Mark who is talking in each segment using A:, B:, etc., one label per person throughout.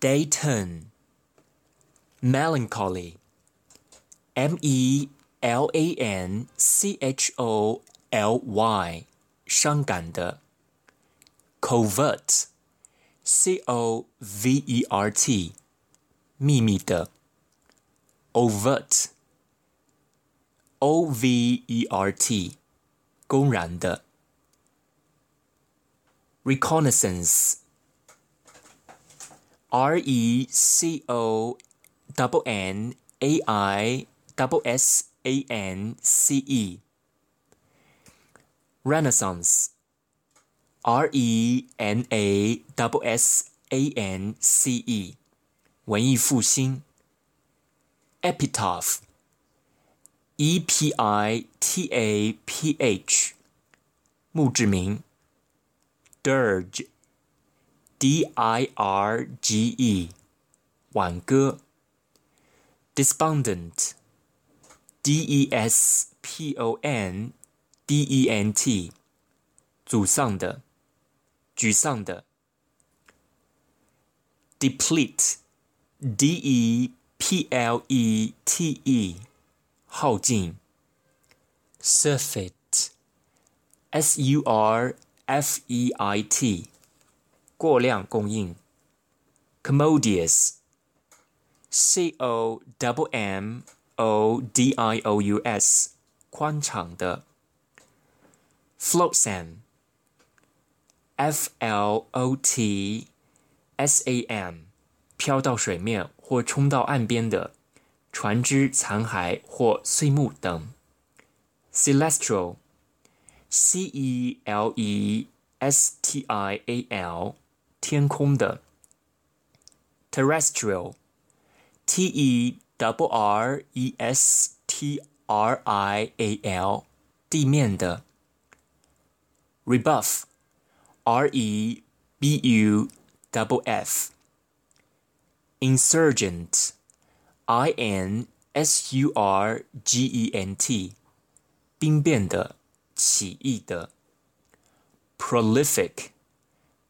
A: day turn, melancholy, m e l a n c h o l y，伤感的。covert, c o v e r t，秘密的。overt, o v e r t，公然的。reconnaissance R E C O double N A I double S A N C E Renaissance R E N A double S A N C E 文艺复兴 Epitaph E P I T A P H 墓志铭 Dirge D I R G E，挽歌。Despondent，D E S P O N D E N T，沮丧的，沮丧的。Deplete，D E P L E T E，耗尽。Surfeit，S U R F E I T。 过量供应，commodious，c o w m o d i o u s，宽敞的，flotsam，f l o t s a m，飘到水面或冲到岸边的船只残骸或碎木等，celestial，c e l e s t i a l。 天空的，terrestrial，t e w r e s t r i a l，地面的，rebuff，r e b u w f，insurgent，i n s u r g e n t，兵变的，起义的，prolific。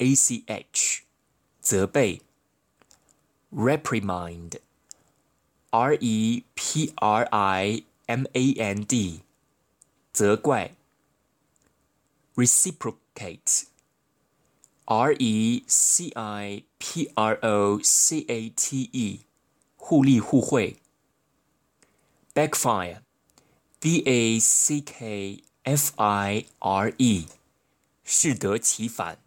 A: A C H，责备。Reprimand，R E P R I M A N D，责怪。Reciprocate，R E C I P R O C A T E，互利互惠。Backfire，B A C K F I R E，适得其反。